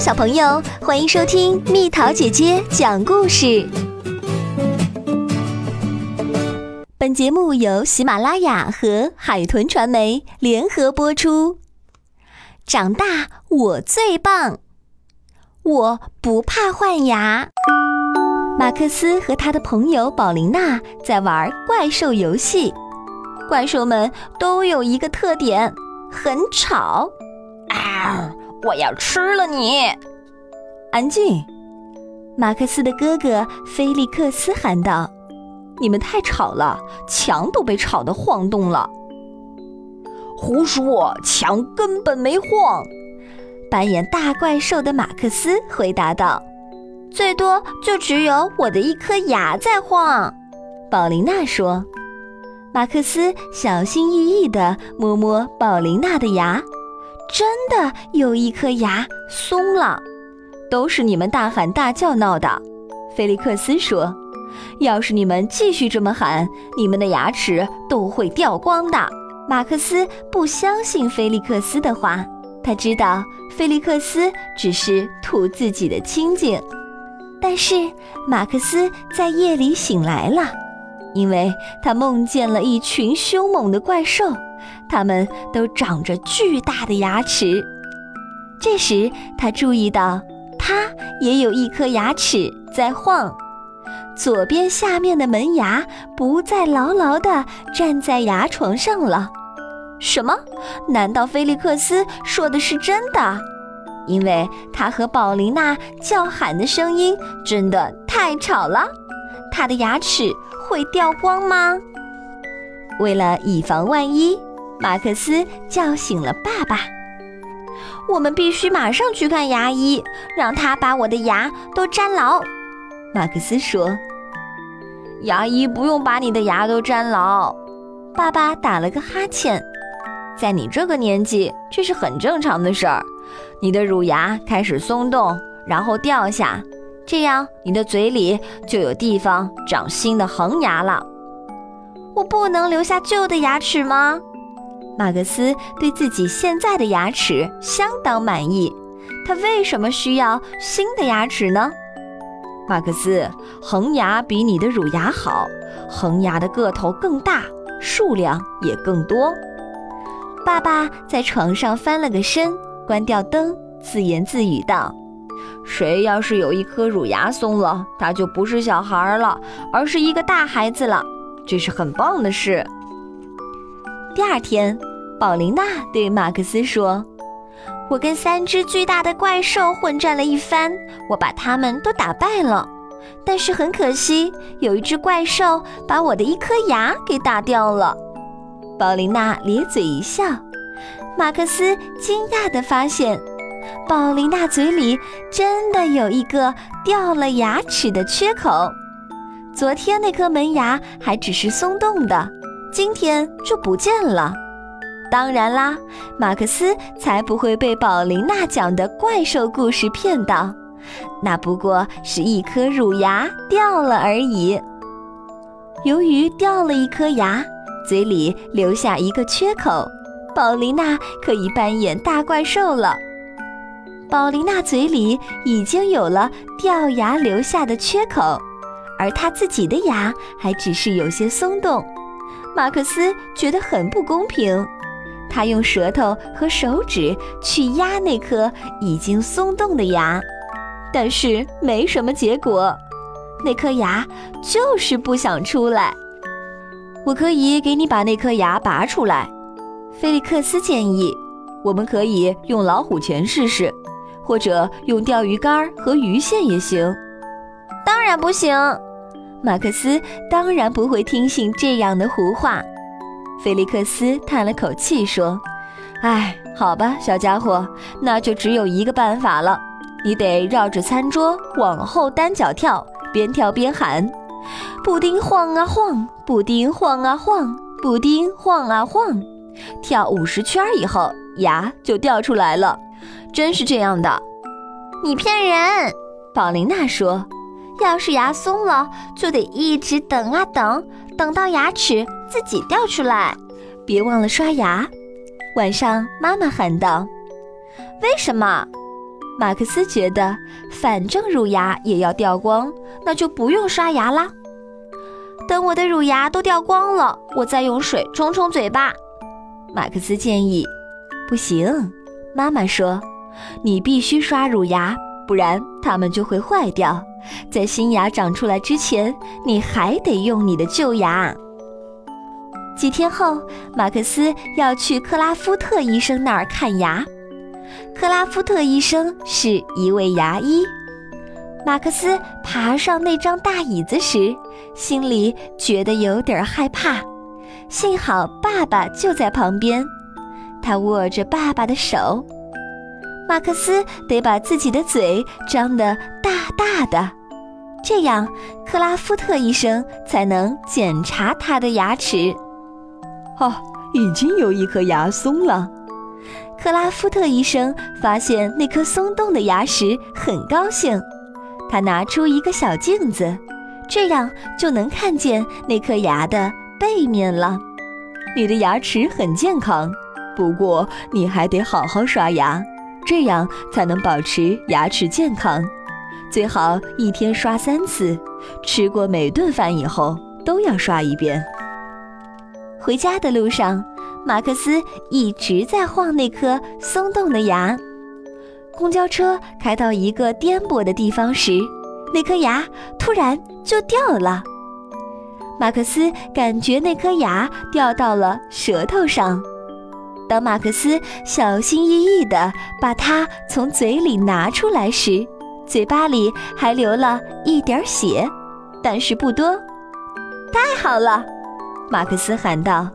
小朋友，欢迎收听蜜桃姐姐讲故事。本节目由喜马拉雅和海豚传媒联合播出。长大我最棒，我不怕换牙。马克思和他的朋友宝琳娜在玩怪兽游戏，怪兽们都有一个特点，很吵。啊！我要吃了你！安静！马克思的哥哥菲利克斯喊道：“你们太吵了，墙都被吵得晃动了。”胡说，墙根本没晃。扮演大怪兽的马克思回答道：“最多就只有我的一颗牙在晃。”宝琳娜说。马克思小心翼翼地摸摸宝琳娜的牙。真的有一颗牙松了，都是你们大喊大叫闹的。菲利克斯说：“要是你们继续这么喊，你们的牙齿都会掉光的。”马克思不相信菲利克斯的话，他知道菲利克斯只是图自己的清静。但是马克思在夜里醒来了，因为他梦见了一群凶猛的怪兽。它们都长着巨大的牙齿。这时，他注意到，他也有一颗牙齿在晃，左边下面的门牙不再牢牢地站在牙床上了。什么？难道菲利克斯说的是真的？因为他和宝琳娜叫喊的声音真的太吵了。他的牙齿会掉光吗？为了以防万一。马克思叫醒了爸爸。我们必须马上去看牙医，让他把我的牙都粘牢。马克思说：“牙医不用把你的牙都粘牢。”爸爸打了个哈欠。在你这个年纪，这是很正常的事儿。你的乳牙开始松动，然后掉下，这样你的嘴里就有地方长新的恒牙了。我不能留下旧的牙齿吗？马克思对自己现在的牙齿相当满意，他为什么需要新的牙齿呢？马克思，恒牙比你的乳牙好，恒牙的个头更大，数量也更多。爸爸在床上翻了个身，关掉灯，自言自语道：“谁要是有一颗乳牙松了，他就不是小孩了，而是一个大孩子了，这是很棒的事。”第二天，宝琳娜对马克思说：“我跟三只巨大的怪兽混战了一番，我把他们都打败了。但是很可惜，有一只怪兽把我的一颗牙给打掉了。”宝琳娜咧嘴一笑。马克思惊讶地发现，宝琳娜嘴里真的有一个掉了牙齿的缺口。昨天那颗门牙还只是松动的。今天就不见了。当然啦，马克思才不会被宝琳娜讲的怪兽故事骗到，那不过是一颗乳牙掉了而已。由于掉了一颗牙，嘴里留下一个缺口，宝琳娜可以扮演大怪兽了。宝琳娜嘴里已经有了掉牙留下的缺口，而她自己的牙还只是有些松动。马克思觉得很不公平，他用舌头和手指去压那颗已经松动的牙，但是没什么结果，那颗牙就是不想出来。我可以给你把那颗牙拔出来，菲利克斯建议。我们可以用老虎钳试试，或者用钓鱼竿和鱼线也行。当然不行。马克思当然不会听信这样的胡话。菲利克斯叹了口气说：“哎，好吧，小家伙，那就只有一个办法了。你得绕着餐桌往后单脚跳，边跳边喊：布丁晃啊晃，布丁晃啊晃，布丁晃啊晃。跳五十圈以后，牙就掉出来了。真是这样的。”你骗人！宝琳娜说。要是牙松了，就得一直等啊等，等到牙齿自己掉出来。别忘了刷牙。晚上，妈妈喊道：“为什么？”马克思觉得，反正乳牙也要掉光，那就不用刷牙啦。等我的乳牙都掉光了，我再用水冲冲嘴巴。马克思建议：“不行。”妈妈说：“你必须刷乳牙，不然它们就会坏掉。在新牙长出来之前，你还得用你的旧牙。”几天后，马克思要去克拉夫特医生那儿看牙。克拉夫特医生是一位牙医。马克思爬上那张大椅子时，心里觉得有点害怕。幸好爸爸就在旁边，他握着爸爸的手。马克思得把自己的嘴张得大大的，这样克拉夫特医生才能检查他的牙齿。哦，已经有一颗牙松了。克拉夫特医生发现那颗松动的牙时很高兴，他拿出一个小镜子，这样就能看见那颗牙的背面了。你的牙齿很健康，不过你还得好好刷牙，这样才能保持牙齿健康。最好一天刷三次，吃过每顿饭以后都要刷一遍。回家的路上。马克思一直在晃那颗松动的牙。公交车开到一个颠簸的地方时，那颗牙突然就掉了。马克思感觉那颗牙掉到了舌头上。当马克思小心翼翼地把它从嘴里拿出来时，嘴巴里还流了一点血，但是不多。太好了，马克思喊道。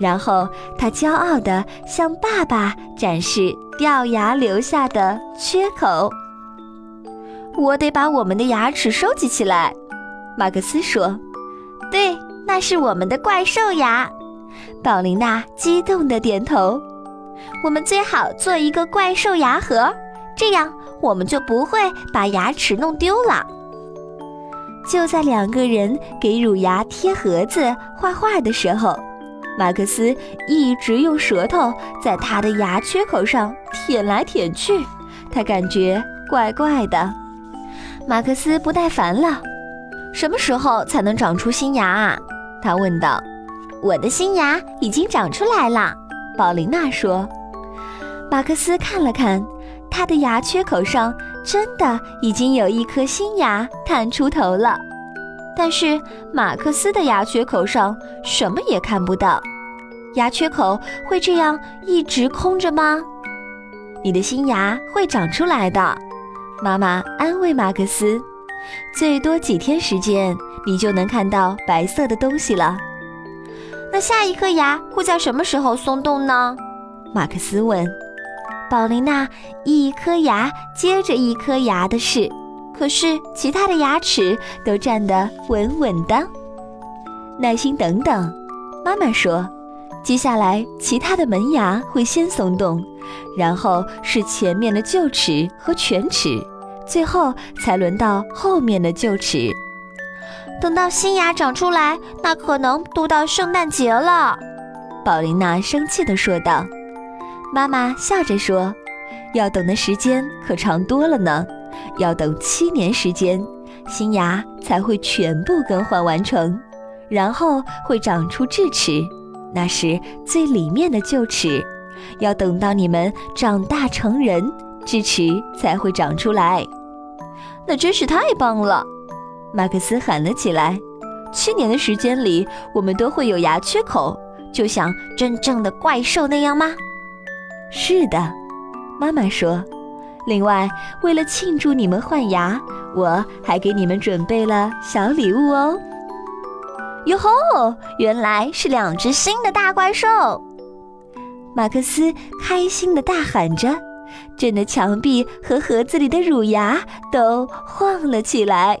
然后他骄傲地向爸爸展示掉牙留下的缺口。我得把我们的牙齿收集起来，马克思说。对，那是我们的怪兽牙。宝琳娜激动地点头。我们最好做一个怪兽牙盒，这样我们就不会把牙齿弄丢了。就在两个人给乳牙贴盒子、画画的时候。马克思一直用舌头在他的牙缺口上舔来舔去，他感觉怪怪的。马克思不耐烦了：“什么时候才能长出新牙啊？”他问道。“我的新牙已经长出来了。”宝琳娜说。马克思看了看，他的牙缺口上真的已经有一颗新牙探出头了。但是马克思的牙缺口上什么也看不到，牙缺口会这样一直空着吗？你的新牙会长出来的，妈妈安慰马克思。最多几天时间，你就能看到白色的东西了。那下一颗牙会在什么时候松动呢？马克思问。宝琳娜一颗牙接着一颗牙的事。可是其他的牙齿都站得稳稳的，耐心等等，妈妈说，接下来其他的门牙会先松动，然后是前面的臼齿和犬齿，最后才轮到后面的臼齿。等到新牙长出来，那可能都到圣诞节了。宝琳娜生气地说道。妈妈笑着说，要等的时间可长多了呢。要等七年时间，新牙才会全部更换完成，然后会长出智齿，那是最里面的臼齿。要等到你们长大成人，智齿才会长出来。那真是太棒了！马克思喊了起来。七年的时间里，我们都会有牙缺口，就像真正的怪兽那样吗？是的，妈妈说。另外，为了庆祝你们换牙，我还给你们准备了小礼物哦。哟吼！原来是两只新的大怪兽！马克思开心地大喊着，震得墙壁和盒子里的乳牙都晃了起来。